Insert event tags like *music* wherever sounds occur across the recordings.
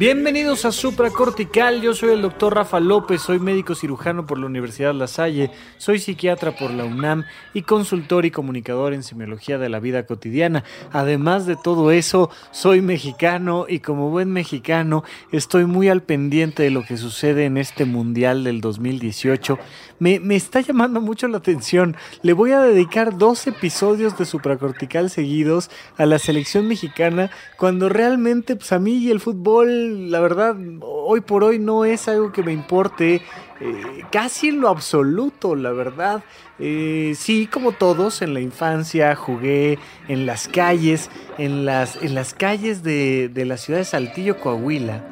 Bienvenidos a Supracortical, yo soy el doctor Rafa López, soy médico cirujano por la Universidad La Salle, soy psiquiatra por la UNAM y consultor y comunicador en semiología de la vida cotidiana. Además de todo eso, soy mexicano y como buen mexicano estoy muy al pendiente de lo que sucede en este Mundial del 2018. Me, me está llamando mucho la atención, le voy a dedicar dos episodios de Supracortical seguidos a la selección mexicana cuando realmente pues a mí y el fútbol la verdad, hoy por hoy no es algo que me importe eh, casi en lo absoluto, la verdad. Eh, sí, como todos, en la infancia jugué en las calles, en las, en las calles de, de la ciudad de Saltillo, Coahuila.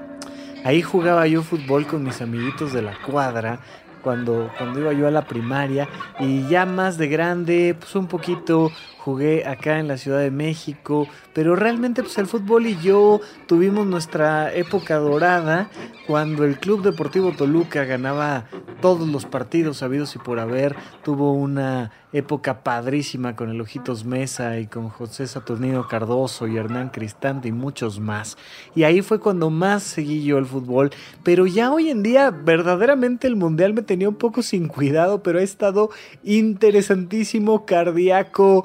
Ahí jugaba yo fútbol con mis amiguitos de la cuadra cuando, cuando iba yo a la primaria y ya más de grande, pues un poquito jugué acá en la Ciudad de México, pero realmente pues el fútbol y yo tuvimos nuestra época dorada cuando el Club Deportivo Toluca ganaba todos los partidos habidos y por haber, tuvo una época padrísima con el Ojitos Mesa y con José Saturnino Cardoso y Hernán Cristante y muchos más. Y ahí fue cuando más seguí yo el fútbol, pero ya hoy en día verdaderamente el Mundial me tenía un poco sin cuidado, pero ha estado interesantísimo, cardíaco,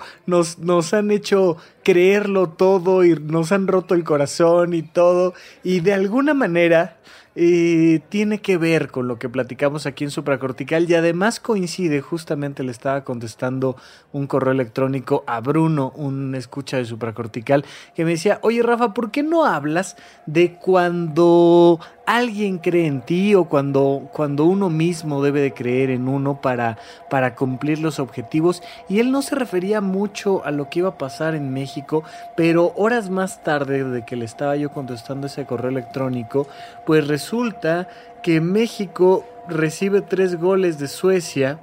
nos, han hecho creerlo todo y nos han roto el corazón y todo, y de alguna manera eh, tiene que ver con lo que platicamos aquí en Supracortical. Y además coincide, justamente le estaba contestando un correo electrónico a Bruno, un escucha de Supracortical, que me decía, oye Rafa, ¿por qué no hablas de cuando alguien cree en ti o cuando, cuando uno mismo debe de creer en uno para, para cumplir los objetivos? Y él no se refería mucho a lo que iba a pasar en México, pero horas más tarde de que le estaba yo contestando ese correo electrónico, pues resulta que México recibe tres goles de Suecia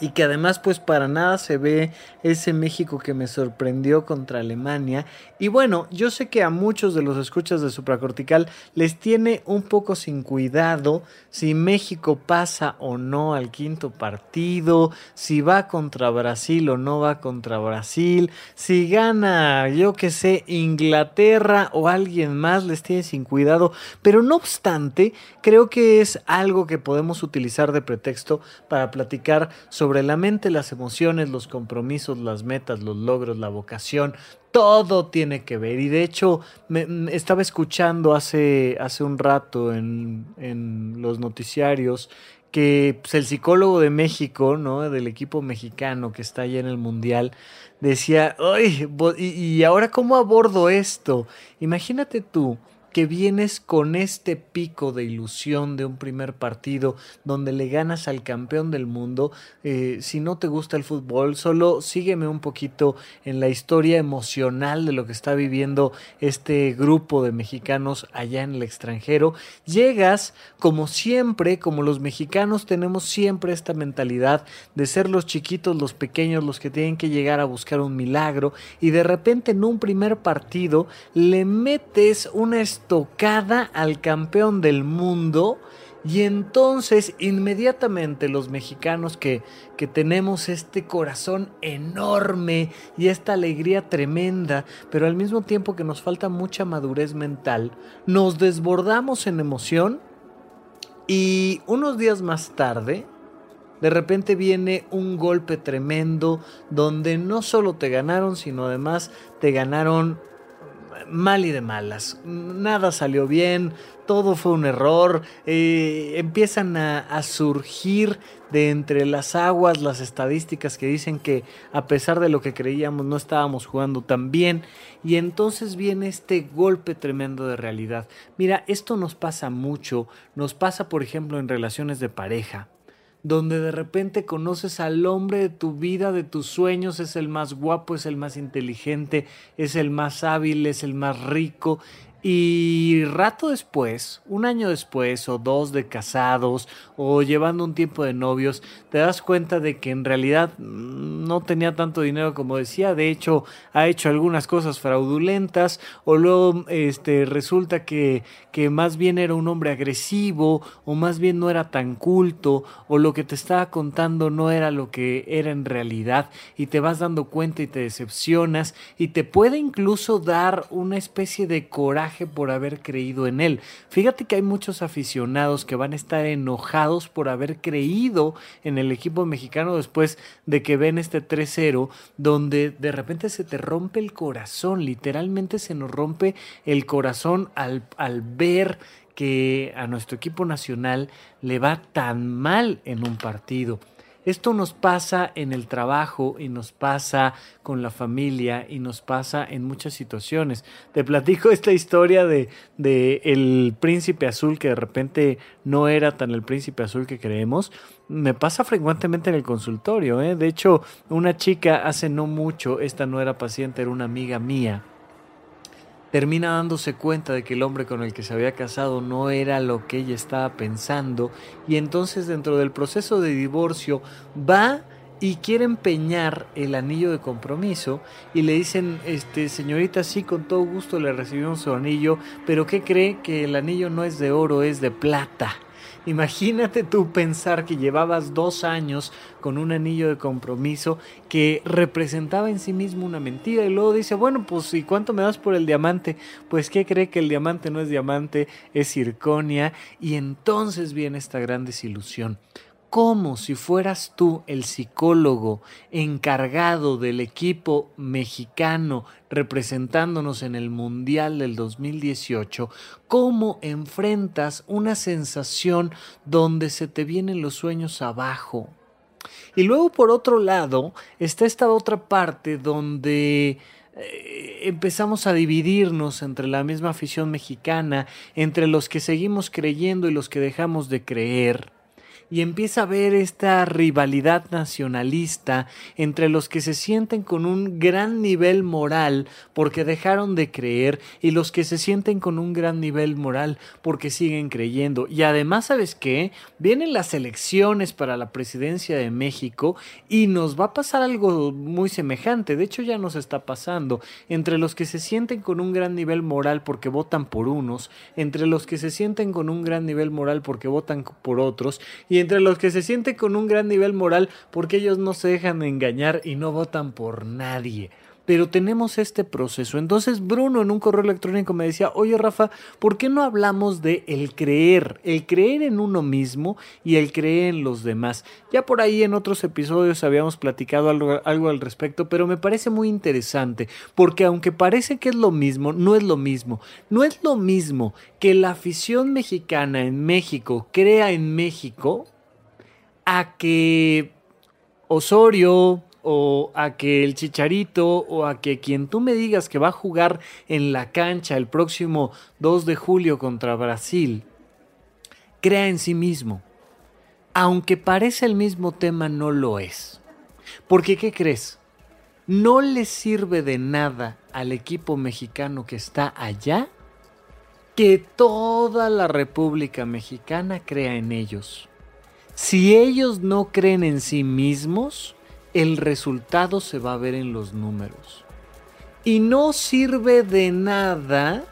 y que además pues para nada se ve ese México que me sorprendió contra Alemania. Y bueno, yo sé que a muchos de los escuchas de supracortical les tiene un poco sin cuidado si México pasa o no al quinto partido, si va contra Brasil o no va contra Brasil, si gana, yo que sé, Inglaterra o alguien más les tiene sin cuidado. Pero no obstante, creo que es algo que podemos utilizar de pretexto para platicar sobre la mente, las emociones, los compromisos, las metas, los logros, la vocación, todo tiene que ver. Y de hecho, me, estaba escuchando hace, hace un rato en, en los noticiarios que pues, el psicólogo de México, ¿no? Del equipo mexicano que está allá en el Mundial, decía, ¡ay! ¿Y, y ahora cómo abordo esto? Imagínate tú que vienes con este pico de ilusión de un primer partido donde le ganas al campeón del mundo, eh, si no te gusta el fútbol, solo sígueme un poquito en la historia emocional de lo que está viviendo este grupo de mexicanos allá en el extranjero. Llegas, como siempre, como los mexicanos tenemos siempre esta mentalidad de ser los chiquitos, los pequeños, los que tienen que llegar a buscar un milagro y de repente en un primer partido le metes una tocada al campeón del mundo y entonces inmediatamente los mexicanos que, que, tenemos este corazón enorme y esta alegría tremenda, pero al mismo tiempo que nos falta mucha madurez mental, nos desbordamos en emoción y unos días más tarde, de repente viene un golpe tremendo donde no solo te ganaron, sino además te ganaron mal y de malas. Nada salió bien, todo fue un error. Eh, empiezan a, a, surgir de entre las aguas las estadísticas que dicen que a pesar de lo que creíamos no estábamos jugando tan bien. Y entonces viene este golpe tremendo de realidad. Mira, esto nos pasa mucho. Nos pasa, por ejemplo, en relaciones de pareja donde de repente conoces al hombre de tu vida, de tus sueños, es el más guapo, es el más inteligente, es el más hábil, es el más rico, Y rato después, un año después o dos de casados o llevando un tiempo de novios, te das cuenta de que en realidad mm, no tenía tanto dinero como decía, de hecho ha hecho algunas cosas fraudulentas o luego este, resulta que, que más bien era un hombre agresivo o más bien no era tan culto o lo que te estaba contando no era lo que era en realidad y te vas dando cuenta y te decepcionas y te puede incluso dar una especie de coraje por haber creído en él. Fíjate que hay muchos aficionados que van a estar enojados por haber creído en el equipo mexicano después de que ven este 3-0, donde de repente se te rompe el corazón, literalmente se nos rompe el corazón al, al ver que a nuestro equipo nacional le va tan mal en un partido. Esto nos pasa en el trabajo y nos pasa con la familia y nos pasa en muchas situaciones. Te platico *laughs* esta historia de, de el príncipe azul que de repente no era tan el príncipe azul que creemos. Me pasa frecuentemente en el consultorio. ¿eh? De hecho, una chica hace no mucho, esta no era paciente, era una amiga mía termina dándose cuenta de que el hombre con el que se había casado no era lo que ella estaba pensando y entonces dentro del proceso de divorcio va y quiere empeñar el anillo de compromiso y le dicen, este señorita, sí, con todo gusto le recibimos su anillo, pero ¿qué cree que el anillo no es de oro, es de plata? Imagínate tú pensar que llevabas dos años con un anillo de compromiso que representaba en sí mismo una mentira y luego dice, bueno, pues ¿y cuánto me das por el diamante? Pues ¿qué cree que el diamante no es diamante, es circonia? Y entonces viene esta gran desilusión como si fueras tú el psicólogo encargado del equipo mexicano representándonos en el Mundial del 2018, cómo enfrentas una sensación donde se te vienen los sueños abajo. Y luego por otro lado está esta otra parte donde eh, empezamos a dividirnos entre la misma afición mexicana, entre los que seguimos creyendo y los que dejamos de creer y empieza a ver esta rivalidad nacionalista entre los que se sienten con un gran nivel moral porque dejaron de creer y los que se sienten con un gran nivel moral porque siguen creyendo. Y además, ¿sabes qué? Vienen las elecciones para la presidencia de México y nos va a pasar algo muy semejante. De hecho, ya nos está pasando. Entre los que se sienten con un gran nivel moral porque votan por unos, entre los que se sienten con un gran nivel moral porque votan por otros, y entre los que se sienten con un gran nivel moral porque ellos no se dejan engañar y no votan por nadie. Pero tenemos este proceso. Entonces Bruno en un correo electrónico me decía, oye Rafa, ¿por qué no hablamos de el creer? El creer en uno mismo y el creer en los demás. Ya por ahí en otros episodios habíamos platicado algo, algo al respecto, pero me parece muy interesante, porque aunque parece que es lo mismo, no es lo mismo. No es lo mismo que la afición mexicana en México crea en México a que Osorio o a que el Chicharito o a que quien tú me digas que va a jugar en la cancha el próximo 2 de julio contra Brasil crea en sí mismo. Aunque parece el mismo tema, no lo es. Porque, ¿qué crees? No le sirve de nada al equipo mexicano que está allá que toda la República Mexicana crea en ellos. Si ellos no creen en sí mismos, el resultado se va a ver en los números. Y no sirve de nada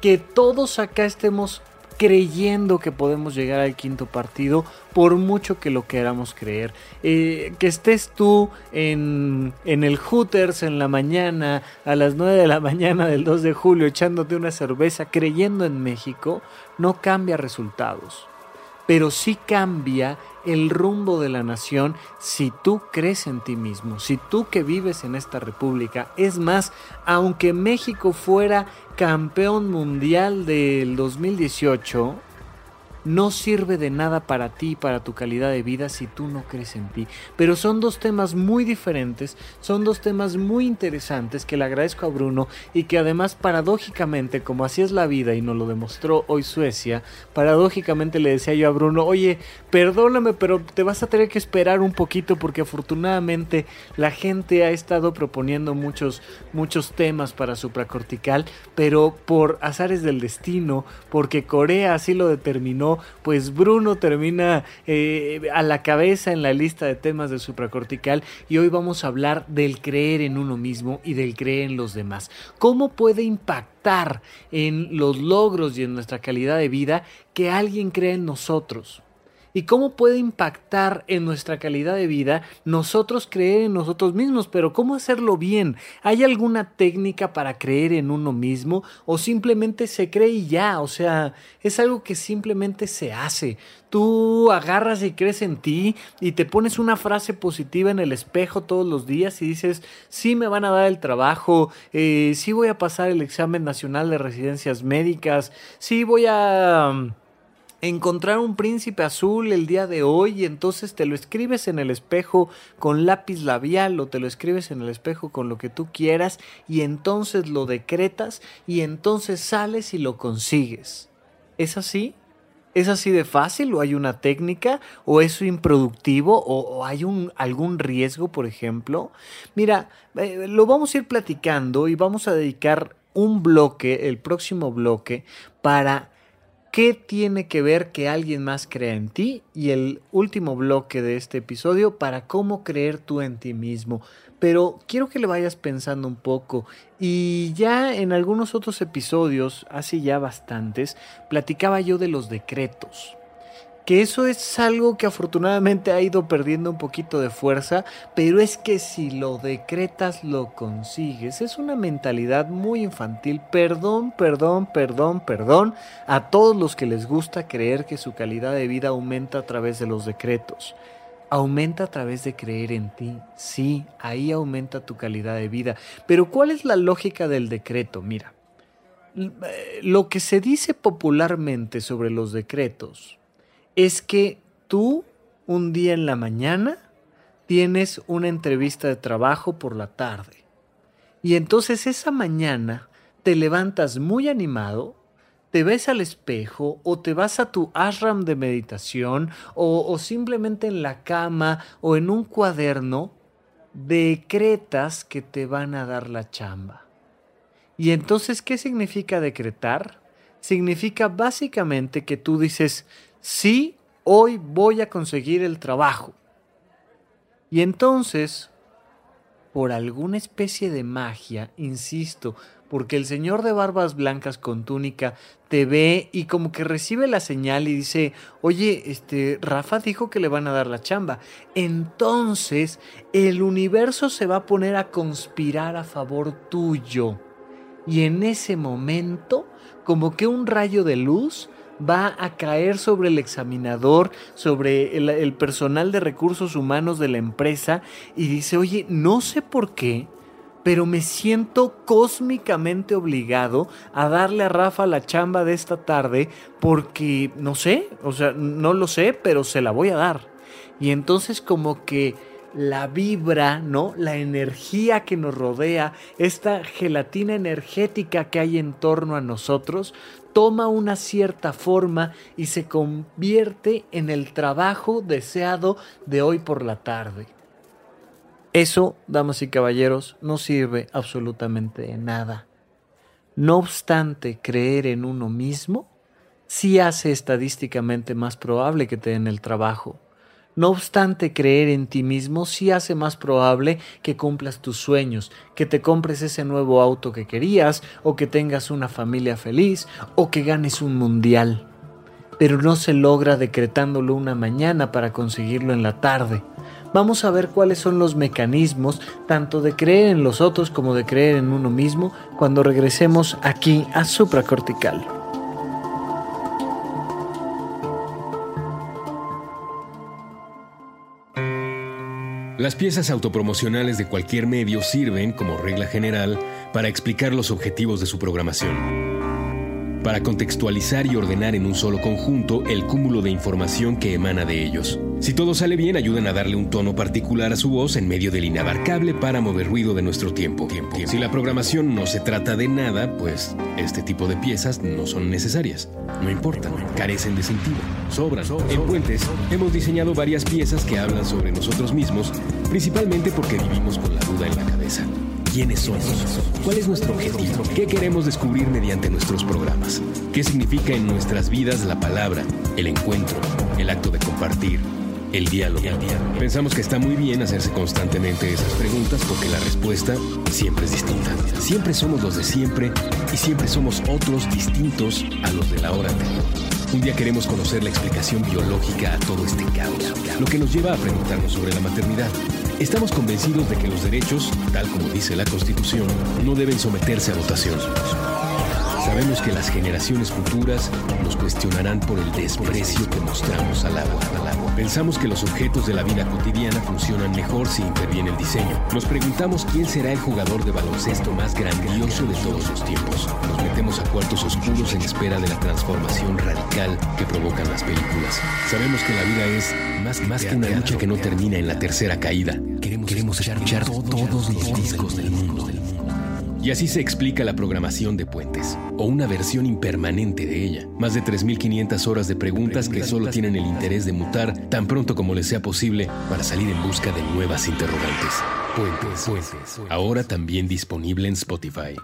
que todos acá estemos creyendo que podemos llegar al quinto partido, por mucho que lo queramos creer. Eh, que estés tú en, en, el Hooters en la mañana, a las 9 de la mañana del 2 de julio, echándote una cerveza, creyendo en México, no cambia resultados pero sí cambia el rumbo de la nación si tú crees en ti mismo, si tú que vives en esta república. Es más, aunque México fuera campeón mundial del 2018, no sirve de nada para ti, para tu calidad de vida, si tú no crees en ti. Pero son dos temas muy diferentes, son dos temas muy interesantes que le agradezco a Bruno y que además paradójicamente, como así es la vida y nos lo demostró hoy Suecia, paradójicamente le decía yo a Bruno, oye, perdóname, pero te vas a tener que esperar un poquito porque afortunadamente la gente ha estado proponiendo muchos, muchos temas para supracortical, pero por azares del destino, porque Corea así lo determinó, pues Bruno termina eh, a la cabeza en la lista de temas de supracortical y hoy vamos a hablar del creer en uno mismo y del creer en los demás. ¿Cómo puede impactar en los logros y en nuestra calidad de vida que alguien cree en nosotros? Y cómo puede impactar en nuestra calidad de vida nosotros creer en nosotros mismos, pero ¿cómo hacerlo bien? ¿Hay alguna técnica para creer en uno mismo o simplemente se cree y ya? O sea, es algo que simplemente se hace. Tú agarras y crees en ti y te pones una frase positiva en el espejo todos los días y dices, sí me van a dar el trabajo, eh, sí voy a pasar el examen nacional de residencias médicas, sí voy a encontrar un príncipe azul el día de hoy y entonces te lo escribes en el espejo con lápiz labial o te lo escribes en el espejo con lo que tú quieras y entonces lo decretas y entonces sales y lo consigues. ¿Es así? ¿Es así de fácil o hay una técnica o es improductivo o, hay algún riesgo, por ejemplo? Mira, eh, lo vamos a ir platicando y vamos a dedicar un bloque, el próximo bloque, para ¿Qué tiene que ver que alguien más crea en ti? Y el último bloque de este episodio para cómo creer tú en ti mismo. Pero quiero que le vayas pensando un poco. Y ya en algunos otros episodios, hace ya bastantes, platicaba yo de los decretos que eso es algo que afortunadamente ha ido perdiendo un poquito de fuerza, pero es que si lo decretas lo consigues. Es una mentalidad muy infantil. Perdón, perdón, perdón, perdón a todos los que les gusta creer que su calidad de vida aumenta a través de los decretos. Aumenta a través de creer en ti. Sí, ahí aumenta tu calidad de vida. Pero ¿cuál es la lógica del decreto? Mira, lo que se dice popularmente sobre los decretos es que tú un día en la mañana tienes una entrevista de trabajo por la tarde. Y entonces esa mañana te levantas muy animado, te ves al espejo o te vas a tu ashram de meditación o, o simplemente en la cama o en un cuaderno, decretas que te van a dar la chamba. Y entonces, ¿qué significa decretar? Significa básicamente que tú dices, sí, hoy voy a conseguir el trabajo. Y entonces, por alguna especie de magia, insisto, porque el señor de barbas blancas con túnica te ve y como que recibe la señal y dice, oye, este, Rafa dijo que le van a dar la chamba. Entonces, el universo se va a poner a conspirar a favor tuyo. Y en ese momento, como que un rayo de luz va a caer sobre el examinador, sobre el, personal de recursos humanos de la empresa y dice, oye, no sé por qué, pero me siento cósmicamente obligado a darle a Rafa la chamba de esta tarde porque, no sé, o sea, no lo sé, pero se la voy a dar. Y entonces como que la vibra, ¿no? La energía que nos rodea, esta gelatina energética que hay en torno a nosotros, toma una cierta forma y se convierte en el trabajo deseado de hoy por la tarde. Eso, damas y caballeros, no sirve absolutamente de nada. No obstante, creer en uno mismo sí hace estadísticamente más probable que te den el trabajo. No obstante, creer en ti mismo sí hace más probable que cumplas tus sueños, que te compres ese nuevo auto que querías, o que tengas una familia feliz, o que ganes un mundial. Pero no se logra decretándolo una mañana para conseguirlo en la tarde. Vamos a ver cuáles son los mecanismos tanto de creer en los otros como de creer en uno mismo cuando regresemos aquí a supracortical. Las piezas autopromocionales de cualquier medio sirven, como regla general, para explicar los objetivos de su programación. para contextualizar y ordenar en un solo conjunto el cúmulo de información que emana de ellos. Si todo sale bien, ayudan a darle un tono particular a su voz en medio del inabarcable para mover ruido de nuestro tiempo. Si la programación no se trata de nada, pues este tipo de piezas no son necesarias. No importan, carecen de sentido, sobran. En Puentes hemos diseñado varias piezas que hablan sobre nosotros mismos, principalmente porque vivimos con la duda en la cabeza. ¿Quiénes somos? ¿Cuál es nuestro objetivo? ¿Qué queremos descubrir mediante nuestros programas? ¿Qué significa en nuestras vidas la palabra, el encuentro, el acto de compartir? El diálogo. Pensamos que está muy bien hacerse constantemente esas preguntas porque la respuesta siempre es distinta. Siempre somos los de siempre y siempre somos otros distintos a los de la hora anterior. Un día queremos conocer la explicación biológica a todo este caos, lo que nos lleva a preguntarnos sobre la maternidad. Estamos convencidos de que los derechos, tal como dice la Constitución, no deben someterse a votación. Sabemos que las generaciones futuras nos cuestionarán por el desprecio que mostramos al agua. Pensamos que los objetos de la vida cotidiana funcionan mejor si interviene el diseño. Nos preguntamos quién será el jugador de baloncesto más grandioso de todos los tiempos. Nos metemos a cuartos oscuros en espera de la transformación radical que provocan las películas. Sabemos que la vida es más, más que una lucha que no termina en la tercera caída. Queremos, Queremos escuchar todos los discos del mundo. Y así se explica la programación de Puentes, o una versión impermanente de ella. Más de 3.500 horas de preguntas que solo tienen el interés de mutar tan pronto como les sea posible para salir en busca de nuevas interrogantes. Puentes, Puentes. ahora también disponible en Spotify.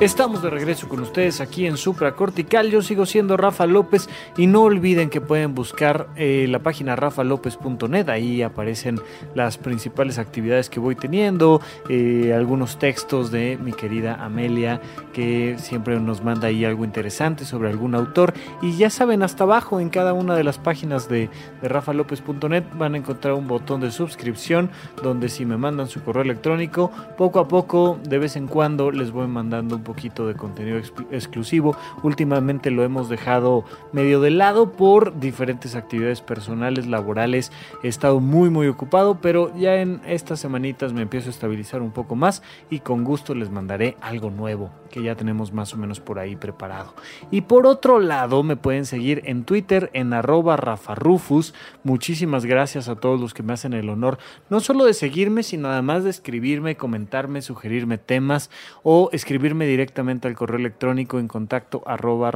Estamos de regreso con ustedes aquí en Supra Cortical. Yo sigo siendo Rafa López y no olviden que pueden buscar eh, la página rafalopez.net. Ahí aparecen las principales actividades que voy teniendo, eh, algunos textos de mi querida Amelia que siempre nos manda ahí algo interesante sobre algún autor. Y ya saben, hasta abajo en cada una de las páginas de, de rafalopez.net van a encontrar un botón de suscripción donde si me mandan su correo electrónico, poco a poco, de vez en cuando, les voy mandando un poquito de contenido exclusivo. Últimamente lo hemos dejado medio de lado por diferentes actividades personales, laborales. He estado muy muy ocupado, pero ya en estas semanitas me empiezo a estabilizar un poco más y con gusto les mandaré algo nuevo que ya tenemos más o menos por ahí preparado. Y por otro lado, me pueden seguir en Twitter en arroba rafarufus. Muchísimas gracias a todos los que me hacen el honor, no solo de seguirme, sino además de escribirme, comentarme, sugerirme temas o escribirme directamente directamente al correo electrónico en contacto arroba.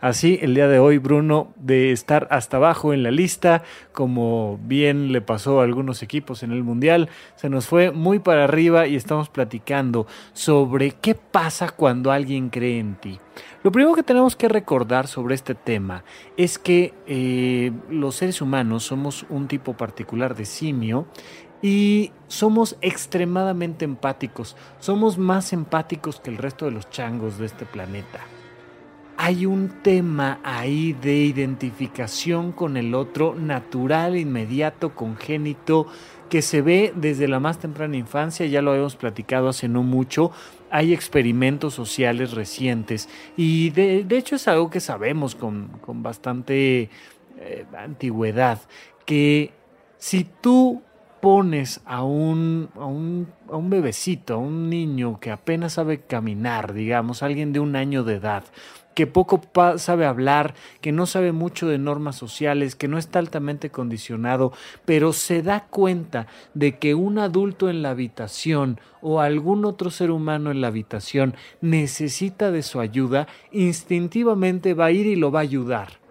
Así, el día de hoy, Bruno, de estar hasta abajo en la lista, como bien le pasó a algunos equipos en el Mundial, se nos fue muy para arriba y estamos platicando sobre qué pasa cuando alguien cree en ti. Lo primero que tenemos que recordar sobre este tema es que eh, los seres humanos somos un tipo particular de simio y somos extremadamente empáticos. Somos más empáticos que el resto de los changos de este planeta. Hay un tema ahí de identificación con el otro natural, inmediato, congénito, que se ve desde la más temprana infancia, ya lo hemos platicado hace no mucho, hay experimentos sociales recientes y de, hecho es algo que sabemos con, bastante eh, antigüedad, que si tú pones a un, a un, a un bebecito, a un niño que apenas sabe caminar, digamos, alguien de un año de edad, que poco sabe hablar, que no sabe mucho de normas sociales, que no está altamente condicionado, pero se da cuenta de que un adulto en la habitación o algún otro ser humano en la habitación necesita de su ayuda, instintivamente va a ir y lo va a ayudar.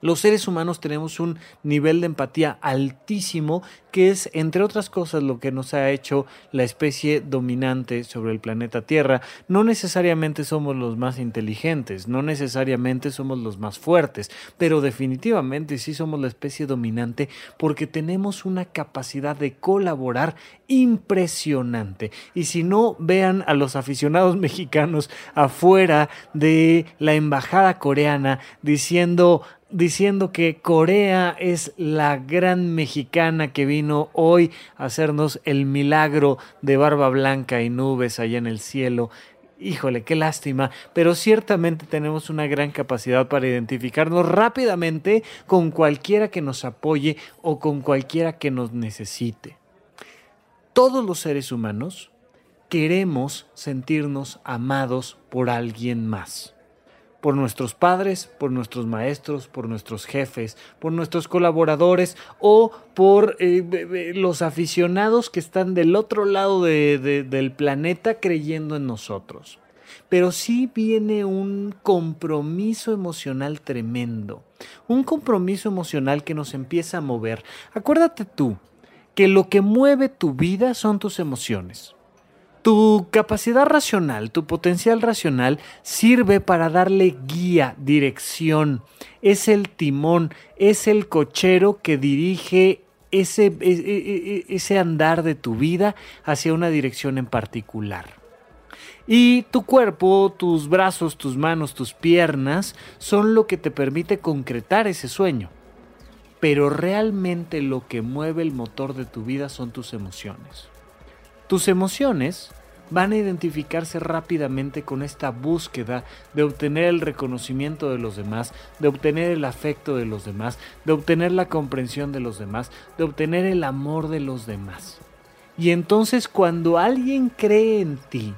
Los seres humanos tenemos un nivel de empatía altísimo que es, entre otras cosas, lo que nos ha hecho la especie dominante sobre el planeta Tierra. No necesariamente somos los más inteligentes, no necesariamente somos los más fuertes, pero definitivamente sí somos la especie dominante porque tenemos una capacidad de colaborar impresionante. Y si no, vean a los aficionados *laughs* mexicanos afuera de la embajada coreana diciendo diciendo que Corea es la gran mexicana que vino hoy a hacernos el milagro de barba blanca y nubes allá en el cielo. Híjole, qué lástima, pero ciertamente tenemos una gran capacidad para identificarnos rápidamente con cualquiera que nos apoye o con cualquiera que nos necesite. todos los seres humanos queremos sentirnos amados por alguien más. Por nuestros padres, por nuestros maestros, por nuestros jefes, por nuestros colaboradores o por eh, los aficionados que están del otro lado del planeta creyendo en nosotros. Pero sí viene un compromiso emocional tremendo, un compromiso emocional que nos empieza a mover. Acuérdate tú que lo que mueve tu vida son tus emociones. Tu capacidad racional, tu potencial racional sirve para darle guía, dirección. Es el timón, es el cochero que dirige ese, e, e, e, ese andar de tu vida hacia una dirección en particular. Y tu cuerpo, tus brazos, tus manos, tus piernas son lo que te permite concretar ese sueño. Pero realmente lo que mueve el motor de tu vida son tus emociones. Tus emociones van a identificarse rápidamente con esta búsqueda de obtener el reconocimiento de los demás, de obtener el afecto de los demás, de obtener la comprensión de los demás, de obtener el amor de los demás. Y entonces cuando alguien cree en ti,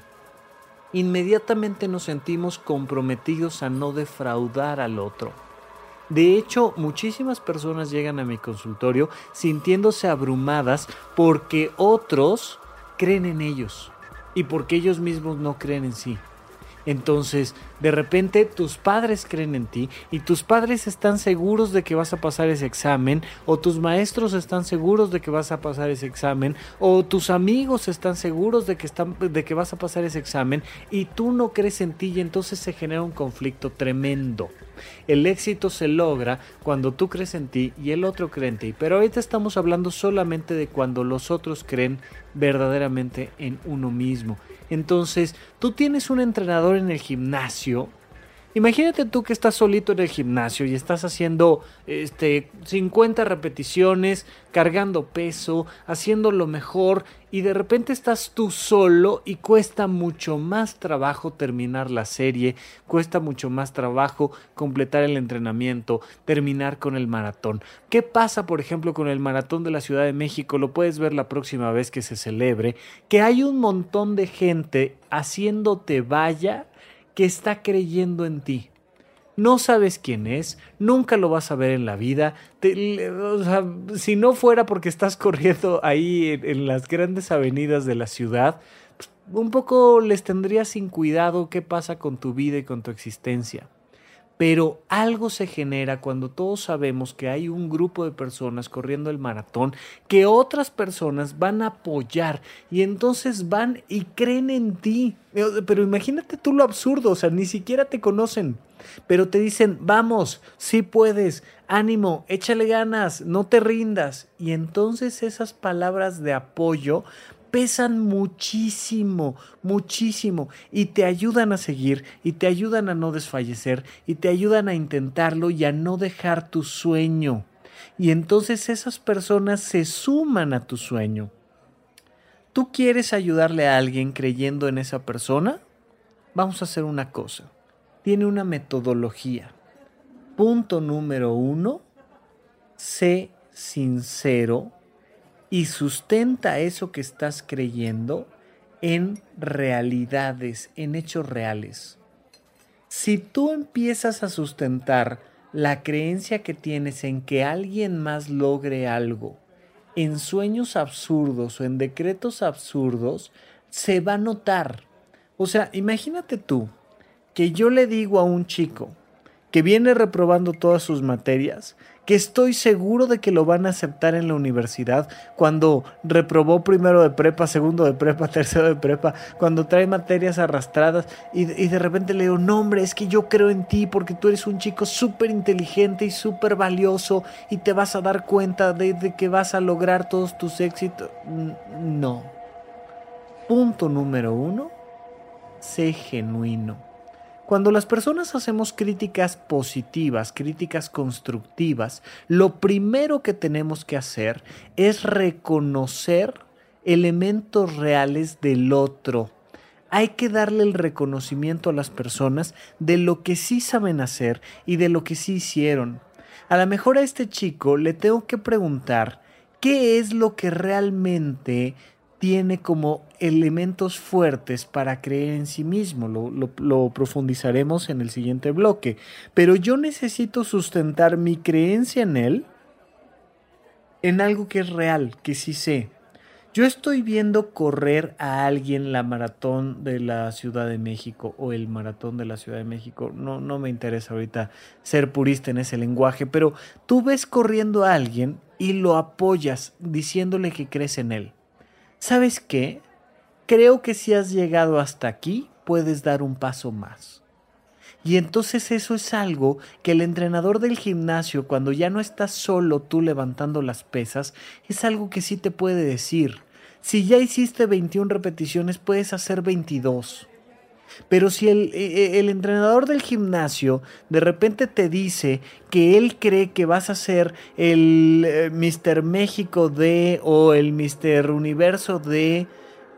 inmediatamente nos sentimos comprometidos a no defraudar al otro. De hecho, muchísimas personas llegan a mi consultorio sintiéndose abrumadas porque otros creen en ellos y porque ellos mismos no creen en sí. Entonces, de repente tus padres creen en ti y tus padres están seguros de que vas a pasar ese examen o tus maestros están seguros de que vas a pasar ese examen o tus amigos están seguros de que, están, de que vas a pasar ese examen y tú no crees en ti y entonces se genera un conflicto tremendo. El éxito se logra cuando tú crees en ti y el otro cree en ti. Pero ahorita estamos hablando solamente de cuando los otros creen verdaderamente en uno mismo. Entonces, tú tienes un entrenador en el gimnasio Imagínate tú que estás solito en el gimnasio y estás haciendo este 50 repeticiones, cargando peso, haciendo lo mejor y de repente estás tú solo y cuesta mucho más trabajo terminar la serie, cuesta mucho más trabajo completar el entrenamiento, terminar con el maratón. ¿Qué pasa, por ejemplo, con el maratón de la Ciudad de México? Lo puedes ver la próxima vez que se celebre, que hay un montón de gente haciéndote vaya que está creyendo en ti. No sabes quién es, nunca lo vas a ver en la vida. si no fuera porque estás corriendo ahí en, las grandes avenidas de la ciudad, un poco les tendría sin cuidado qué pasa con tu vida y con tu existencia. Pero algo se genera cuando todos sabemos que hay un grupo de personas corriendo el maratón que otras personas van a apoyar y entonces van y creen en ti. Pero imagínate tú lo absurdo, o sea, ni siquiera te conocen, pero te dicen, vamos, sí puedes, ánimo, échale ganas, no te rindas. Y entonces esas palabras de apoyo pesan muchísimo, muchísimo y te ayudan a seguir y te ayudan a no desfallecer y te ayudan a intentarlo y a no dejar tu sueño. Y entonces esas personas se suman a tu sueño. ¿Tú quieres ayudarle a alguien creyendo en esa persona? Vamos a hacer una cosa. Tiene una metodología. Punto número uno, sé sincero y sustenta eso que estás creyendo en realidades, en hechos reales. Si tú empiezas a sustentar la creencia que tienes en que alguien más logre algo, en sueños absurdos o en decretos absurdos, se va a notar. O sea, imagínate tú que yo le digo a un chico que viene reprobando todas sus materias, que estoy seguro de que lo van a aceptar en la universidad cuando reprobó primero de prepa, segundo de prepa, *laughs* tercero de prepa, cuando trae materias arrastradas y, de repente le digo, no hombre, es que yo creo en ti porque tú eres un chico súper inteligente y súper valioso y te vas a dar cuenta de, de que vas a lograr todos tus éxitos. No. Punto número uno, sé genuino cuando las personas hacemos críticas positivas, críticas constructivas, lo primero que tenemos que hacer es reconocer elementos reales del otro. Hay que darle el reconocimiento a las personas de lo que sí saben hacer y de lo que sí hicieron. A lo mejor a este chico le tengo que preguntar qué es lo que realmente tiene como elementos fuertes para creer en sí mismo. Lo, profundizaremos en el siguiente bloque. Pero yo necesito sustentar mi creencia en él en algo que es real, que sí sé. Yo estoy viendo correr a alguien la maratón de la Ciudad de México o el maratón de la Ciudad de México. No, no me interesa ahorita ser purista en ese lenguaje, pero tú ves corriendo a alguien y lo apoyas diciéndole que crees en él. ¿Sabes qué? Creo que si has llegado hasta aquí, puedes dar un paso más. Y entonces eso es algo que el entrenador del gimnasio, cuando ya no estás solo tú levantando las pesas, es algo que sí te puede decir. Si ya hiciste 21 repeticiones, puedes hacer 22. Pero si el, e, e, el, entrenador del gimnasio de repente te dice que él cree que vas a ser el eh, Mr. México de o el Mr. Universo de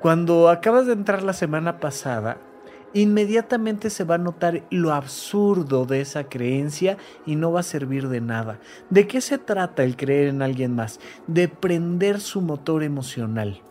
cuando acabas de entrar la semana pasada, inmediatamente se va a notar lo absurdo de esa creencia y no va a servir de nada. ¿De qué se trata el creer en alguien más? De prender su motor emocional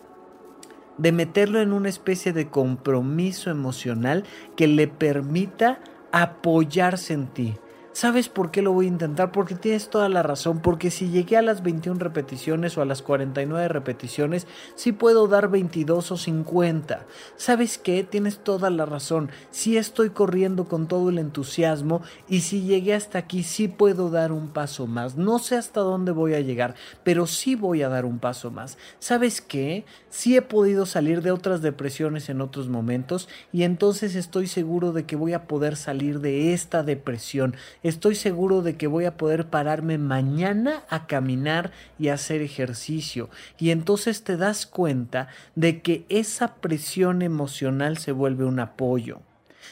de meterlo en una especie de compromiso emocional que le permita apoyarse en ti, ¿Sabes por qué lo voy a intentar? Porque tienes toda la razón. Porque si llegué a las 21 repeticiones o a las 49 repeticiones, sí puedo dar 22 o 50. ¿Sabes qué? Tienes toda la razón. Sí estoy corriendo con todo el entusiasmo y si llegué hasta aquí, sí puedo dar un paso más. No sé hasta dónde voy a llegar, pero sí voy a dar un paso más. ¿Sabes qué? Sí he podido salir de otras depresiones en otros momentos y entonces estoy seguro de que voy a poder salir de esta depresión estoy seguro de que voy a poder pararme mañana a caminar y hacer ejercicio. Y entonces te das cuenta de que esa presión emocional se vuelve un apoyo.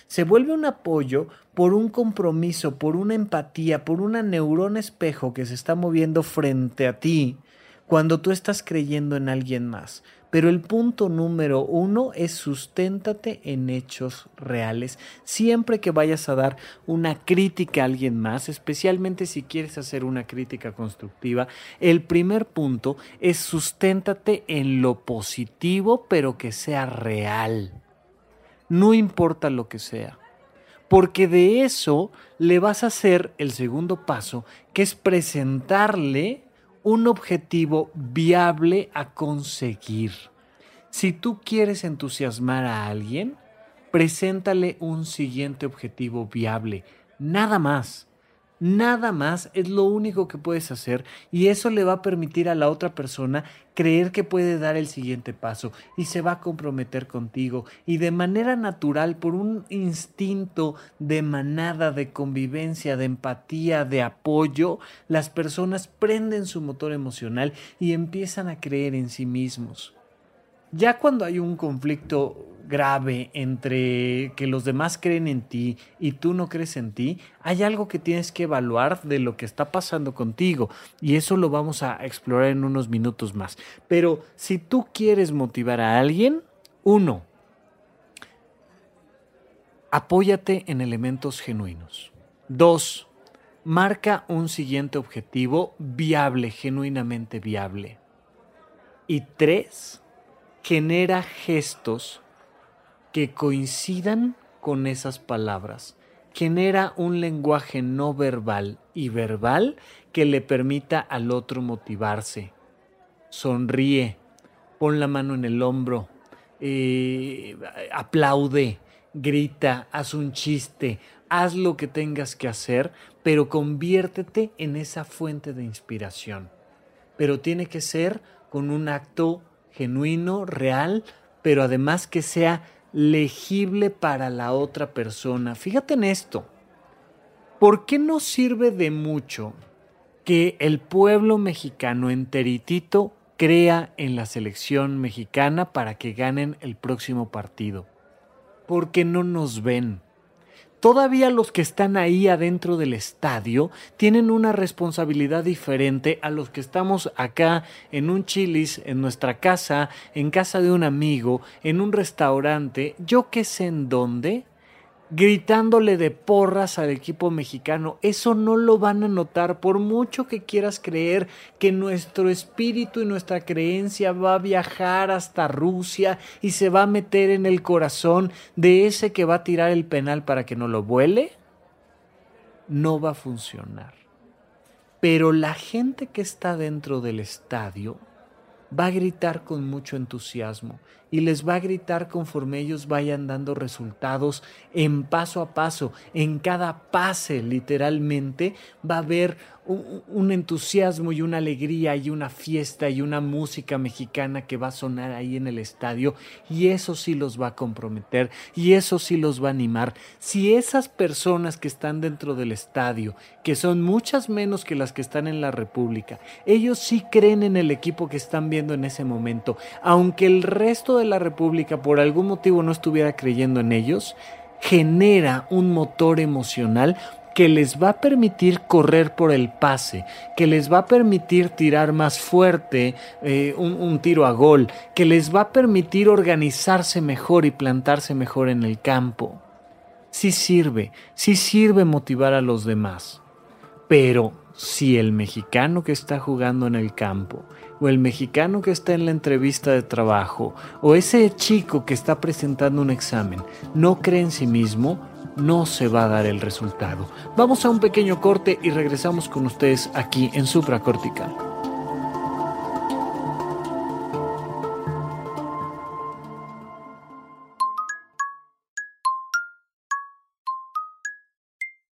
Se vuelve un apoyo por un compromiso, por una empatía, por una neurona espejo que se está moviendo frente a ti cuando tú estás creyendo en alguien más. Pero el punto número uno es susténtate en hechos reales. Siempre que vayas a dar una crítica a alguien más, especialmente si quieres hacer una crítica constructiva, el primer punto es susténtate en lo positivo, pero que sea real. No importa lo que sea porque de eso le vas a hacer el segundo paso, que es presentarle un objetivo viable a conseguir. Si tú quieres entusiasmar a alguien, preséntale un siguiente objetivo viable. Nada más. Nada más es lo único que puedes hacer y eso le va a permitir a la otra persona creer que puede dar el siguiente paso y se va a comprometer contigo y de manera natural por un instinto de manada, de convivencia, de empatía, de apoyo, las personas prenden su motor emocional y empiezan a creer en sí mismos. Ya cuando hay un conflicto grave entre que los demás creen en ti y tú no crees en ti, hay algo que tienes que evaluar de lo que está pasando contigo y eso lo vamos a explorar en unos minutos más. Pero si tú quieres motivar a alguien, uno, apóyate en elementos genuinos. Dos, marca un siguiente objetivo viable, genuinamente viable. Y tres, genera gestos que coincidan con esas palabras. Genera un lenguaje no verbal y verbal que le permita al otro motivarse. Sonríe, pon la mano en el hombro, eh, aplaude, grita, haz un chiste, haz lo que tengas que hacer, pero conviértete en esa fuente de inspiración. Pero tiene que ser con un acto genuino, real, pero además que sea legible para la otra persona. Fíjate en esto. ¿Por qué no sirve de mucho que el pueblo mexicano enteritito crea en la selección mexicana para que ganen el próximo partido? Porque no nos ven todavía los que están ahí adentro del estadio tienen una responsabilidad diferente a los que estamos acá en un chilis, en nuestra casa, en casa de un amigo, en un restaurante, yo qué sé en dónde, gritándole de porras al equipo mexicano. Eso no lo van a notar por mucho que quieras creer que nuestro espíritu y nuestra creencia va a viajar hasta Rusia y se va a meter en el corazón de ese que va a tirar el penal para que no lo vuele. No va a funcionar. Pero la gente que está dentro del estadio va a gritar con mucho entusiasmo y les va a gritar conforme ellos vayan dando resultados en paso a paso, en cada pase literalmente va a haber un, entusiasmo y una alegría y una fiesta y una música mexicana que va a sonar ahí en el estadio y eso sí los va a comprometer y eso sí los va a animar. Si esas personas que están dentro del estadio, que son muchas menos que las que están en la República, ellos sí creen en el equipo que están viendo en ese momento, aunque el resto de la República por algún motivo no estuviera creyendo en ellos, genera un motor emocional que les va a permitir correr por el pase, que les va a permitir tirar más fuerte eh, un, un, tiro a gol, que les va a permitir organizarse mejor y plantarse mejor en el campo. Sí sirve, sí sirve motivar a los demás. Pero si el mexicano que está jugando en el campo, o el mexicano que está en la entrevista de trabajo, o ese chico que está presentando un examen, no cree en sí mismo, no se va a dar el resultado. Vamos a un pequeño corte y regresamos con ustedes aquí en Supracortical.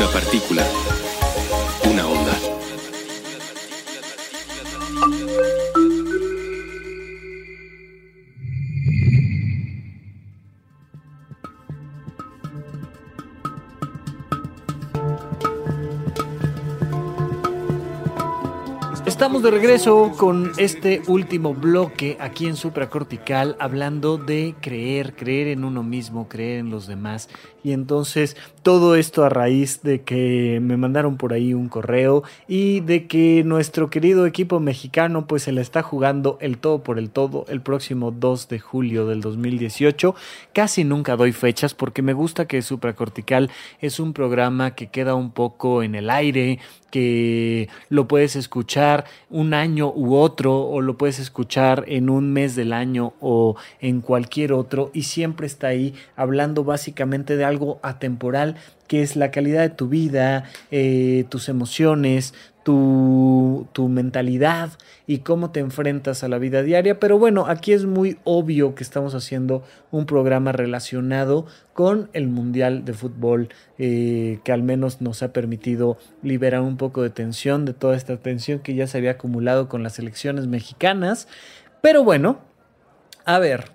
Una partícula regreso con este último bloque aquí en Supracortical hablando de creer, creer en uno mismo, creer en los demás. Y entonces todo esto a raíz de que me mandaron por ahí un correo y de que nuestro querido equipo mexicano pues se le está jugando el todo por el todo el próximo 2 de julio del 2018. Casi nunca doy fechas porque me gusta que Supracortical es un programa que queda un poco en el aire, que lo puedes escuchar un año u otro o lo puedes escuchar en un mes del año o en cualquier otro y siempre está ahí hablando básicamente de algo atemporal que es la calidad de tu vida, eh, tus emociones, tu, tu, mentalidad y cómo te enfrentas a la vida diaria. Pero bueno, aquí es muy obvio que estamos haciendo un programa relacionado con el Mundial de Fútbol, eh, que al menos nos ha permitido liberar un poco de tensión, de toda esta tensión que ya se había acumulado con las elecciones mexicanas. Pero bueno, a ver,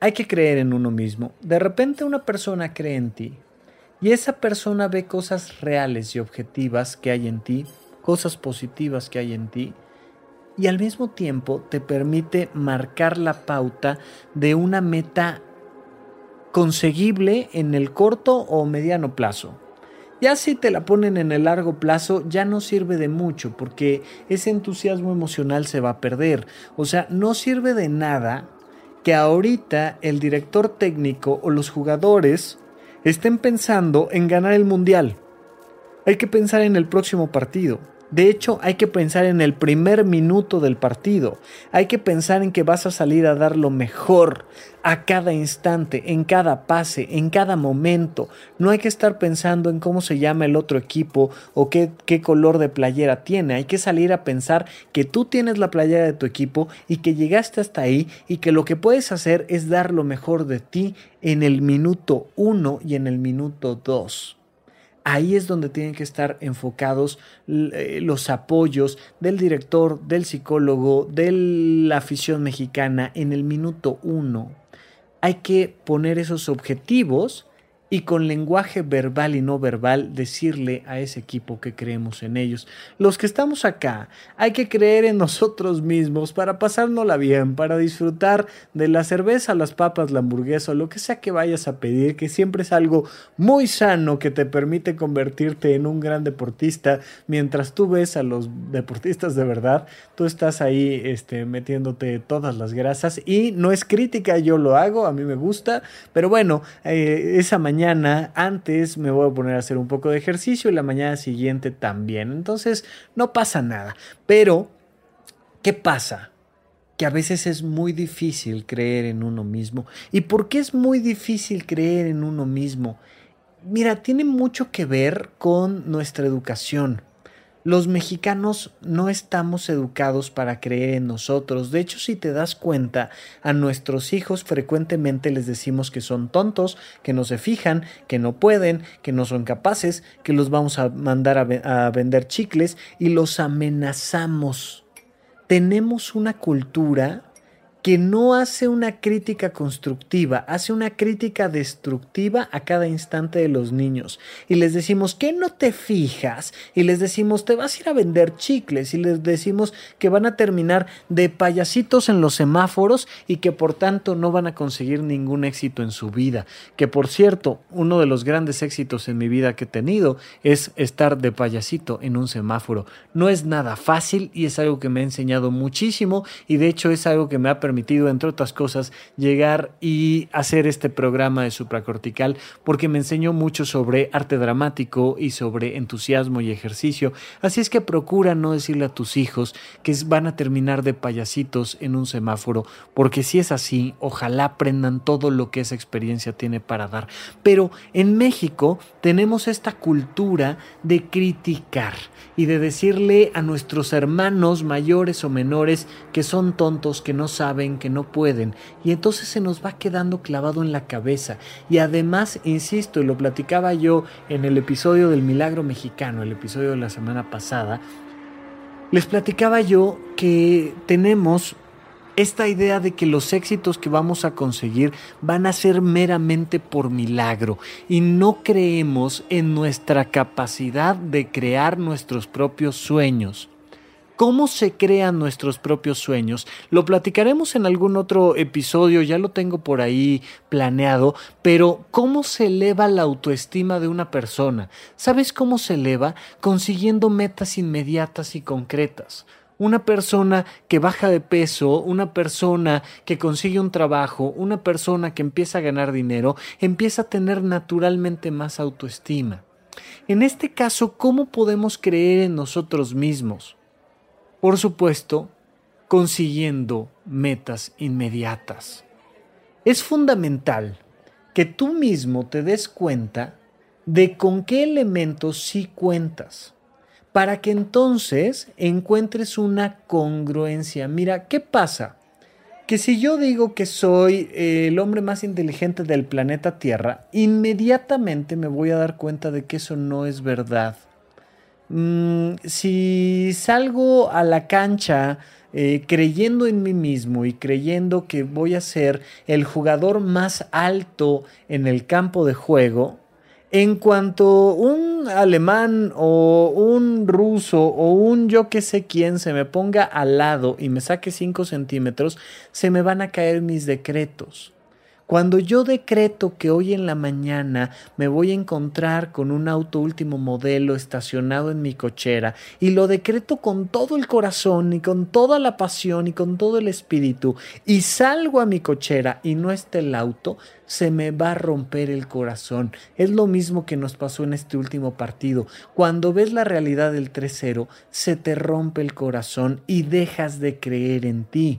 hay que creer en uno mismo. De repente una persona cree en ti y esa persona ve cosas reales y objetivas que hay en ti cosas positivas que hay en ti y al mismo tiempo te permite marcar la pauta de una meta conseguible en el corto o mediano plazo. Ya si te la ponen en el largo plazo ya no sirve de mucho porque ese entusiasmo emocional se va a perder. O sea, no sirve de nada que ahorita el director técnico o los jugadores estén pensando en ganar el mundial. Hay que pensar en el próximo partido. De hecho, hay que pensar en el primer minuto del partido. Hay que pensar en que vas a salir a dar lo mejor a cada instante, en cada pase, en cada momento. No hay que estar pensando en cómo se llama el otro equipo o qué, color de playera tiene. Hay que salir a pensar que tú tienes la playera de tu equipo y que llegaste hasta ahí y que lo que puedes hacer es dar lo mejor de ti en el minuto 1 y en el minuto 2. Ahí es donde tienen que estar enfocados eh, los apoyos del director, del psicólogo, de la afición mexicana en el minuto uno. Hay que poner esos objetivos y con lenguaje verbal y no verbal decirle a ese equipo que creemos en ellos. Los que estamos acá, hay que creer en nosotros mismos para pasárnosla bien, para disfrutar de la cerveza, las papas, la hamburguesa lo que sea que vayas a pedir, que siempre es algo muy sano que te permite convertirte en un gran deportista. Mientras tú ves a los deportistas de verdad, tú estás ahí este, metiéndote todas las grasas y no es crítica, yo lo hago, a mí me gusta, pero bueno, eh, esa mañana mañana antes me voy a poner a hacer un poco de ejercicio y la mañana siguiente también. Entonces no pasa nada. Pero, ¿qué pasa? Que a veces es muy difícil creer en uno mismo. ¿Y por qué es muy difícil creer en uno mismo? Mira, tiene mucho que ver con nuestra educación. Los mexicanos no estamos educados para creer en nosotros. De hecho, si te das cuenta, a nuestros hijos frecuentemente les decimos que son tontos, que no se fijan, que no pueden, que no son capaces, que los vamos a mandar a, vender chicles y los amenazamos. Tenemos una cultura que no hace una crítica constructiva, hace una crítica destructiva a cada instante de los niños. Y les decimos que no te fijas, y les decimos te vas a ir a vender chicles, y les decimos que van a terminar de payasitos en los semáforos y que por tanto no van a conseguir ningún éxito en su vida. Que por cierto, uno de los grandes éxitos en mi vida que he tenido es estar de payasito en un semáforo. No es nada fácil y es algo que me ha enseñado muchísimo y de hecho es algo que me ha permitido permitido, entre otras cosas, llegar y hacer este programa de supracortical porque me enseñó mucho sobre arte dramático y sobre entusiasmo y ejercicio. Así es que procura no decirle a tus hijos que van a terminar de payasitos en un semáforo, porque si es así, ojalá aprendan todo lo que esa experiencia tiene para dar. Pero en México tenemos esta cultura de criticar y de decirle a nuestros hermanos mayores o menores que son tontos, que no saben, que no pueden, y entonces se nos va quedando clavado en la cabeza. Y además, insisto, y lo platicaba yo en el episodio del Milagro Mexicano, el episodio de la semana pasada, les platicaba yo que tenemos esta idea de que los éxitos que vamos a conseguir van a ser meramente por milagro. Y no creemos en nuestra capacidad de crear nuestros propios sueños cómo se crean nuestros propios sueños. Lo platicaremos en algún otro episodio, ya lo tengo por ahí planeado, pero cómo se eleva la autoestima de una persona. ¿Sabes cómo se eleva? Consiguiendo metas inmediatas y concretas una persona que baja de peso, una persona que consigue un trabajo, una persona que empieza a ganar dinero, empieza a tener naturalmente más autoestima. En este caso, ¿cómo podemos creer en nosotros mismos? Por supuesto, consiguiendo metas inmediatas. Es fundamental que tú mismo te des cuenta de con qué elementos sí cuentas, para que entonces encuentres una congruencia. Mira, ¿qué pasa? Que si yo digo que soy el hombre más inteligente del planeta Tierra, inmediatamente me voy a dar cuenta de que eso no es verdad. Mm, si salgo a la cancha eh, creyendo en mí mismo y creyendo que voy a ser el jugador más alto en el campo de juego, en cuanto un alemán o un ruso o un yo que sé quién se me ponga al lado y me saque 5 centímetros, se me van a caer mis decretos. Cuando yo decreto que hoy en la mañana me voy a encontrar con un auto último modelo estacionado en mi cochera y lo decreto con todo el corazón y con toda la pasión y con todo el espíritu y salgo a mi cochera y no está el auto, se me va a romper el corazón. Es lo mismo que nos pasó en este último partido. Cuando ves la realidad del 3-0, se te rompe el corazón y dejas de creer en ti.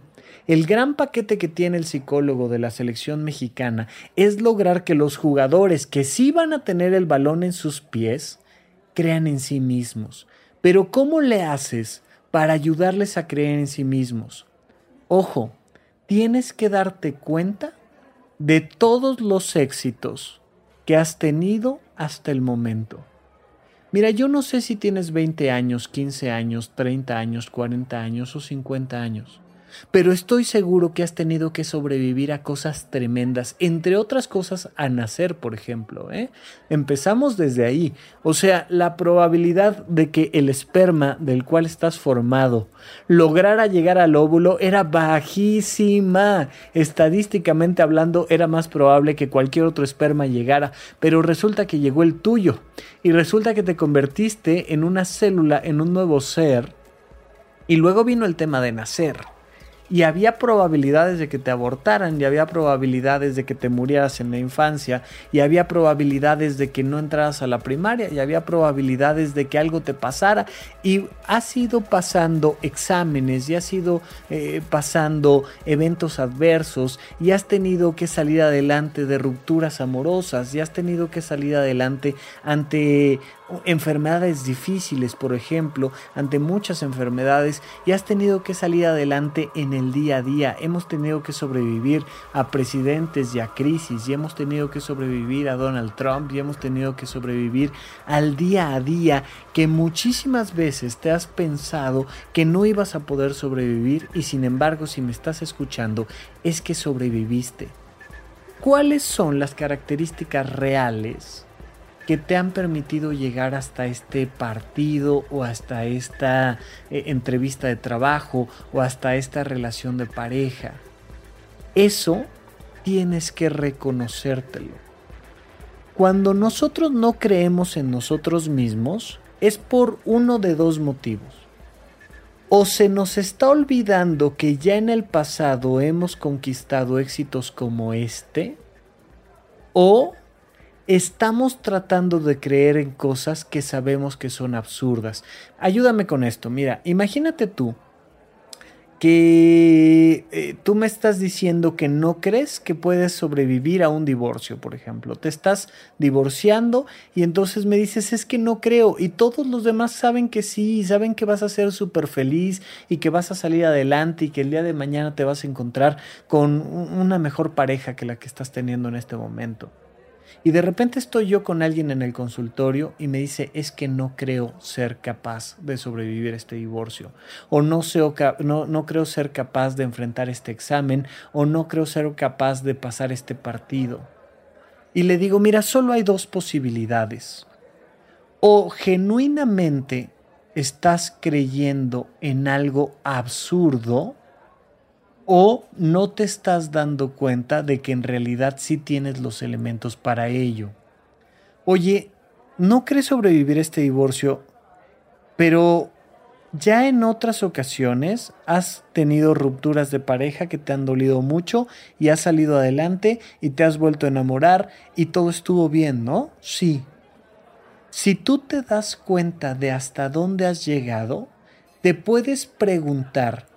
El gran paquete que tiene el psicólogo de la selección mexicana es lograr que los jugadores que sí van a tener el balón en sus pies crean en sí mismos. Pero ¿cómo le haces para ayudarles a creer en sí mismos? Ojo, tienes que darte cuenta de todos los éxitos que has tenido hasta el momento. Mira, yo no sé si tienes 20 años, 15 años, 30 años, 40 años o 50 años pero estoy seguro que has tenido que sobrevivir a cosas tremendas, entre otras cosas a nacer, por ejemplo. ¿eh? Empezamos desde ahí. O sea, la probabilidad de que el esperma del cual estás formado lograra llegar al óvulo era bajísima. Estadísticamente hablando, era más probable que cualquier otro esperma llegara, pero resulta que llegó el tuyo. Y resulta que te convertiste en una célula, en un nuevo ser. Y luego vino el tema de nacer y había probabilidades de que te abortaran y había probabilidades de que te murieras en la infancia y había probabilidades de que no entraras a la primaria y había probabilidades de que algo te pasara y has ido pasando exámenes y has ido eh, pasando eventos adversos y has tenido que salir adelante de rupturas amorosas y has tenido que salir adelante ante enfermedades difíciles, por ejemplo, ante muchas enfermedades y has tenido que salir adelante en el día a día. Hemos tenido que sobrevivir a presidentes y a crisis y hemos tenido que sobrevivir a Donald Trump y hemos tenido que sobrevivir al día a día que muchísimas veces te has pensado que no ibas a poder sobrevivir y sin embargo si me estás escuchando es que sobreviviste. ¿Cuáles son las características reales que te han permitido llegar hasta este partido o hasta esta eh, entrevista de trabajo o hasta esta relación de pareja. Eso tienes que reconocértelo. Cuando nosotros no creemos en nosotros mismos es por uno de dos motivos. O se nos está olvidando que ya en el pasado hemos conquistado éxitos como este, o estamos tratando de creer en cosas que sabemos que son absurdas. Ayúdame con esto. Mira, imagínate tú que eh, tú me estás diciendo que no crees que puedes sobrevivir a un divorcio, por ejemplo. Te estás divorciando y entonces me dices, es que no creo. Y todos los demás saben que sí, saben que vas a ser súper feliz y que vas a salir adelante y que el día de mañana te vas a encontrar con una mejor pareja que la que estás teniendo en este momento. Y de repente estoy yo con alguien en el consultorio y me dice, es que no creo ser capaz de sobrevivir este divorcio, o no, no creo ser capaz de enfrentar este examen, o no creo ser capaz de pasar este partido. Y le digo, mira, solo hay dos posibilidades. O genuinamente estás creyendo en algo absurdo, o no te estás dando cuenta de que en realidad sí tienes los elementos para ello. Oye, no crees sobrevivir este divorcio, pero ya en otras ocasiones has tenido rupturas de pareja que te han dolido mucho y has salido adelante y te has vuelto a enamorar y todo estuvo bien, ¿no? Sí. Si tú te das cuenta de hasta dónde has llegado, te puedes preguntar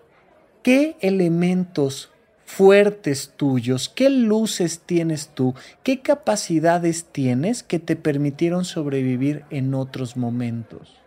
qué elementos fuertes tuyos, qué luces tienes tú, qué capacidades tienes que te permitieron sobrevivir en otros momentos.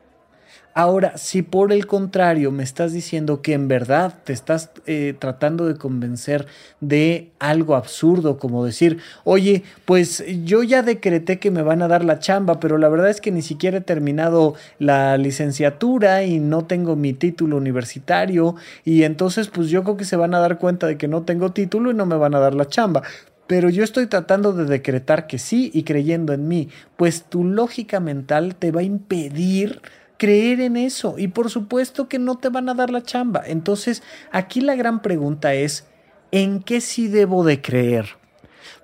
Ahora, si por el contrario me estás diciendo que en verdad te estás eh, tratando de convencer de algo absurdo, como decir, oye, pues yo ya decreté que me van a dar la chamba, pero la verdad es que ni siquiera he terminado la licenciatura y no tengo mi título universitario, y entonces pues yo creo que se van a dar cuenta de que no tengo título y no me van a dar la chamba pero yo estoy tratando de decretar que sí y creyendo en mí, pues tu lógica mental te va a impedir creer en eso y por supuesto que no te van a dar la chamba. Entonces, aquí la gran pregunta es, ¿en qué sí debo de creer?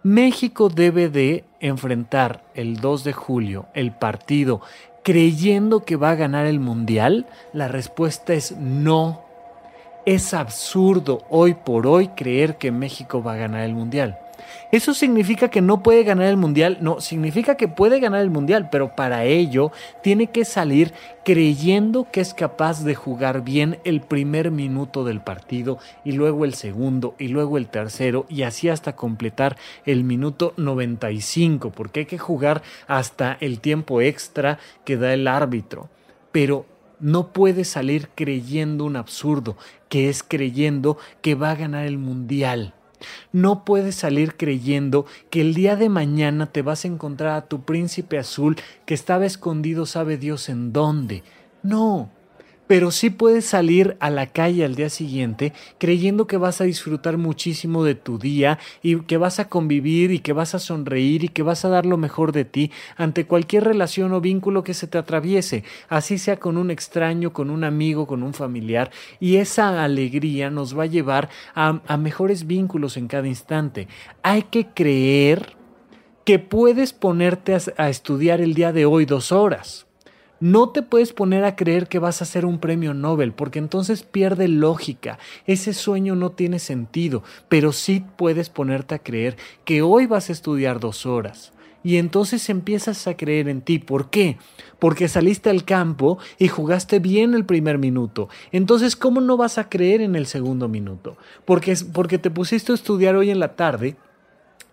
México debe de enfrentar el 2 de julio el partido creyendo que va a ganar el mundial. La respuesta es no. Es absurdo hoy por hoy creer que México va a ganar el mundial. ¿Eso significa que no puede ganar el mundial? No, significa que puede ganar el mundial, pero para ello tiene que salir creyendo que es capaz de jugar bien el primer minuto del partido y luego el segundo y luego el tercero y así hasta completar el minuto 95, porque hay que jugar hasta el tiempo extra que da el árbitro. Pero no puede salir creyendo un absurdo, que es creyendo que va a ganar el mundial. No puedes salir creyendo que el día de mañana te vas a encontrar a tu príncipe azul que estaba escondido sabe Dios en dónde. No, pero sí puedes salir a la calle al día siguiente creyendo que vas a disfrutar muchísimo de tu día y que vas a convivir y que vas a sonreír y que vas a dar lo mejor de ti ante cualquier relación o vínculo que se te atraviese, así sea con un extraño, con un amigo, con un familiar, y esa alegría nos va a llevar a, mejores vínculos en cada instante. Hay que creer que puedes ponerte a estudiar el día de hoy dos horas no te puedes poner a creer que vas a hacer un premio Nobel, porque entonces pierde lógica. Ese sueño no tiene sentido, pero sí puedes ponerte a creer que hoy vas a estudiar dos horas. Y entonces empiezas a creer en ti. ¿Por qué? Porque saliste al campo y jugaste bien el primer minuto. Entonces, ¿cómo no vas a creer en el segundo minuto? Porque, porque te pusiste a estudiar hoy en la tarde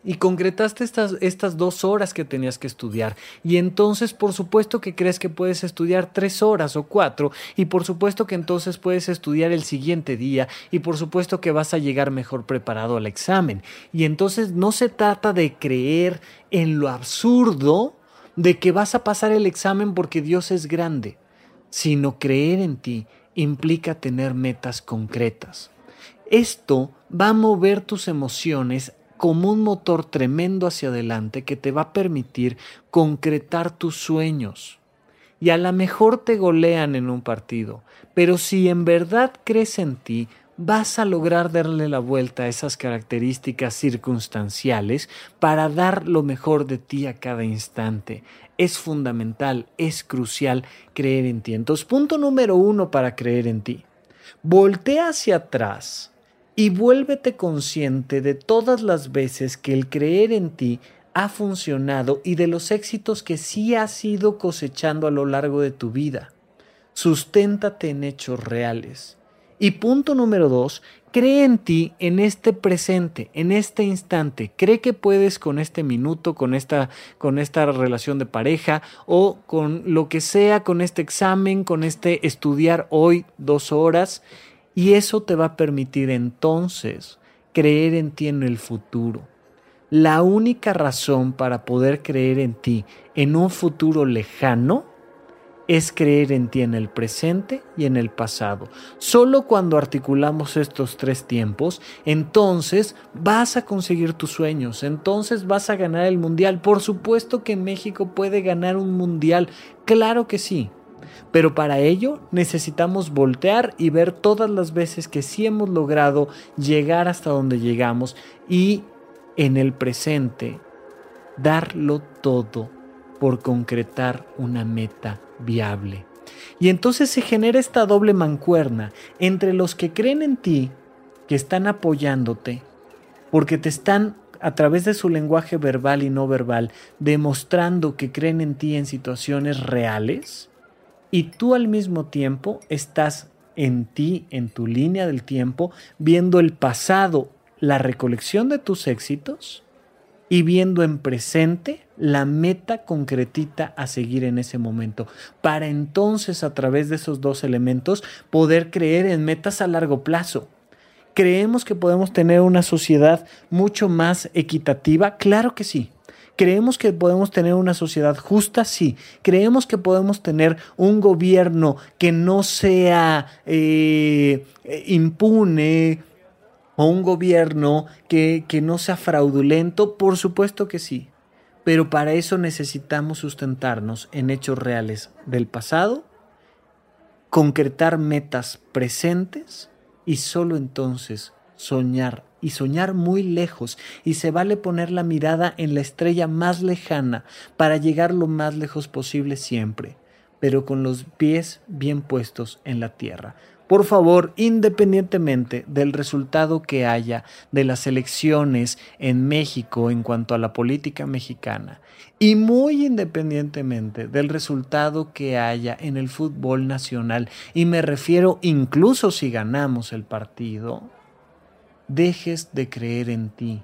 y concretaste estas, estas dos horas que tenías que estudiar. Y entonces, por supuesto que crees que puedes estudiar tres horas o cuatro. Y por supuesto que entonces puedes estudiar el siguiente día. Y por supuesto que vas a llegar mejor preparado al examen. Y entonces no se trata de creer en lo absurdo de que vas a pasar el examen porque Dios es grande, sino creer en ti implica tener metas concretas. Esto va a mover tus emociones como un motor tremendo hacia adelante que te va a permitir concretar tus sueños. Y a lo mejor te golean en un partido, pero si en verdad crees en ti, vas a lograr darle la vuelta a esas características circunstanciales para dar lo mejor de ti a cada instante. Es fundamental, es crucial creer en ti. Entonces, punto número uno para creer en ti. Voltea hacia atrás y vuélvete consciente de todas las veces que el creer en ti ha funcionado y de los éxitos que sí has ido cosechando a lo largo de tu vida. Susténtate en hechos reales. Y punto número dos, cree en ti en este presente, en este instante. Cree que puedes con este minuto, con esta, con esta relación de pareja o con lo que sea, con este examen, con este estudiar hoy dos horas y eso te va a permitir entonces creer en ti en el futuro. La única razón para poder creer en ti en un futuro lejano es creer en ti en el presente y en el pasado. Solo cuando articulamos estos tres tiempos, entonces vas a conseguir tus sueños, entonces vas a ganar el mundial. Por supuesto que México puede ganar un mundial, claro que sí. Pero para ello necesitamos voltear y ver todas las veces que sí hemos logrado llegar hasta donde llegamos y en el presente darlo todo por concretar una meta viable. Y entonces se genera esta doble mancuerna entre los que creen en ti, que están apoyándote, porque te están a través de su lenguaje verbal y no verbal, demostrando que creen en ti en situaciones reales, y tú al mismo tiempo estás en ti, en tu línea del tiempo, viendo el pasado, la recolección de tus éxitos y viendo en presente la meta concretita a seguir en ese momento, para entonces a través de esos dos elementos poder creer en metas a largo plazo. ¿Creemos que podemos tener una sociedad mucho más equitativa? Claro que sí. ¿Creemos que podemos tener una sociedad justa? Sí. ¿Creemos que podemos tener un gobierno que no sea eh, impune o un gobierno que, que no sea fraudulento? Por supuesto que sí. Pero para eso necesitamos sustentarnos en hechos reales del pasado, concretar metas presentes y solo entonces soñar y soñar muy lejos y se vale poner la mirada en la estrella más lejana para llegar lo más lejos posible siempre, pero con los pies bien puestos en la tierra. Por favor, independientemente del resultado que haya de las elecciones en México en cuanto a la política mexicana, y muy independientemente del resultado que haya en el fútbol nacional, y me refiero incluso si ganamos el partido, dejes de creer en ti.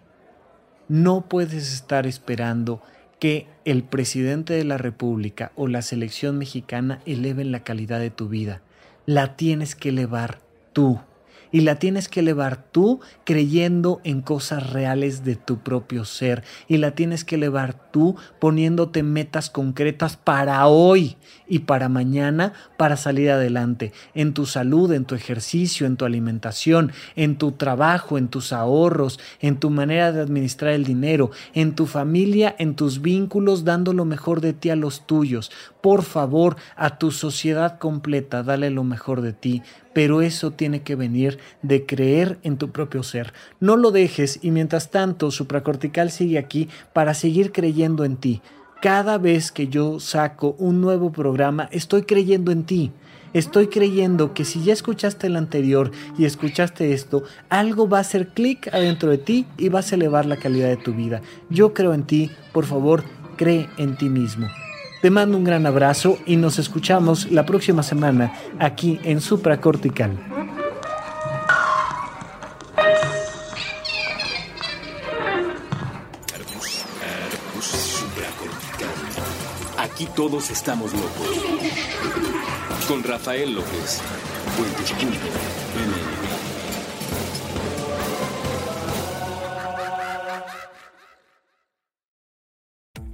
No puedes estar esperando que el presidente de la República o la selección mexicana eleven la calidad de tu vida la tienes que elevar tú. Y la tienes que elevar tú creyendo en cosas reales de tu propio ser. Y la tienes que elevar tú poniéndote metas concretas para hoy y para mañana para salir adelante. En tu salud, en tu ejercicio, en tu alimentación, en tu trabajo, en tus ahorros, en tu manera de administrar el dinero, en tu familia, en tus vínculos, dando lo mejor de ti a los tuyos. Por favor, a tu sociedad completa, dale lo mejor de ti pero eso tiene que venir de creer en tu propio ser. No lo dejes y mientras tanto supracortical sigue aquí para seguir creyendo en ti. Cada vez que yo saco un nuevo programa, estoy creyendo en ti. Estoy creyendo que si ya escuchaste el anterior y escuchaste esto, algo va a hacer clic adentro de ti y vas a elevar la calidad de tu vida. Yo creo en ti, por favor, cree en ti mismo. Te mando un gran abrazo y nos escuchamos la próxima semana aquí en Supracortical. Aquí todos estamos locos. Con Rafael López.